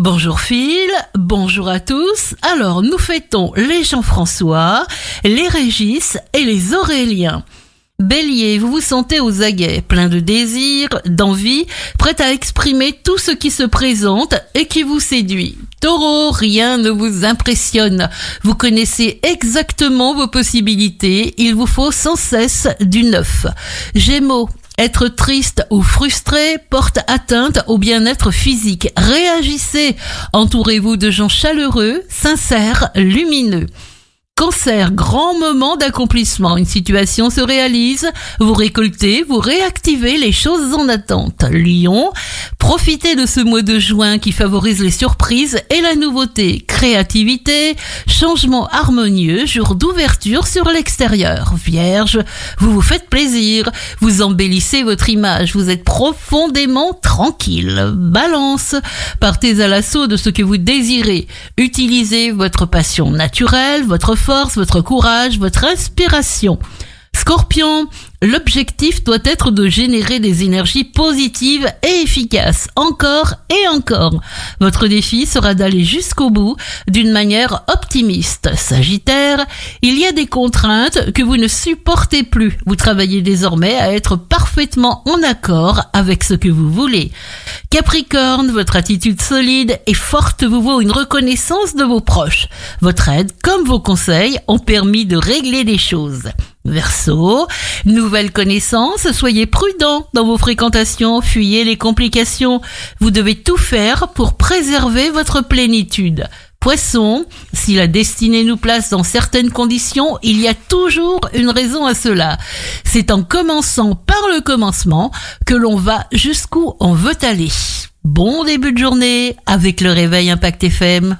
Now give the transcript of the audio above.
Bonjour Phil, bonjour à tous. Alors nous fêtons les Jean-François, les Régis et les Auréliens. Bélier, vous vous sentez aux aguets, plein de désirs, d'envie, prêt à exprimer tout ce qui se présente et qui vous séduit. Taureau, rien ne vous impressionne. Vous connaissez exactement vos possibilités, il vous faut sans cesse du neuf. Gémeaux, être triste ou frustré porte atteinte au bien-être physique. Réagissez. Entourez-vous de gens chaleureux, sincères, lumineux. Cancer, grand moment d'accomplissement. Une situation se réalise, vous récoltez, vous réactivez les choses en attente. Lion, profitez de ce mois de juin qui favorise les surprises et la nouveauté. Créativité, changement harmonieux, jour d'ouverture sur l'extérieur. Vierge, vous vous faites plaisir, vous embellissez votre image, vous êtes profondément tranquille. Balance, partez à l'assaut de ce que vous désirez. Utilisez votre passion naturelle, votre force, votre courage, votre inspiration. Scorpion, l'objectif doit être de générer des énergies positives et efficaces, encore et encore. Votre défi sera d'aller jusqu'au bout d'une manière optimiste. Sagittaire, il y a des contraintes que vous ne supportez plus. Vous travaillez désormais à être parfaitement en accord avec ce que vous voulez. Capricorne, votre attitude solide et forte vous vaut une reconnaissance de vos proches. Votre aide, comme vos conseils, ont permis de régler les choses. Verseau, nouvelle connaissance, soyez prudent dans vos fréquentations, fuyez les complications. Vous devez tout faire pour préserver votre plénitude. Poisson, si la destinée nous place dans certaines conditions, il y a toujours une raison à cela. C'est en commençant par le commencement que l'on va jusqu'où on veut aller. Bon début de journée avec le réveil Impact FM.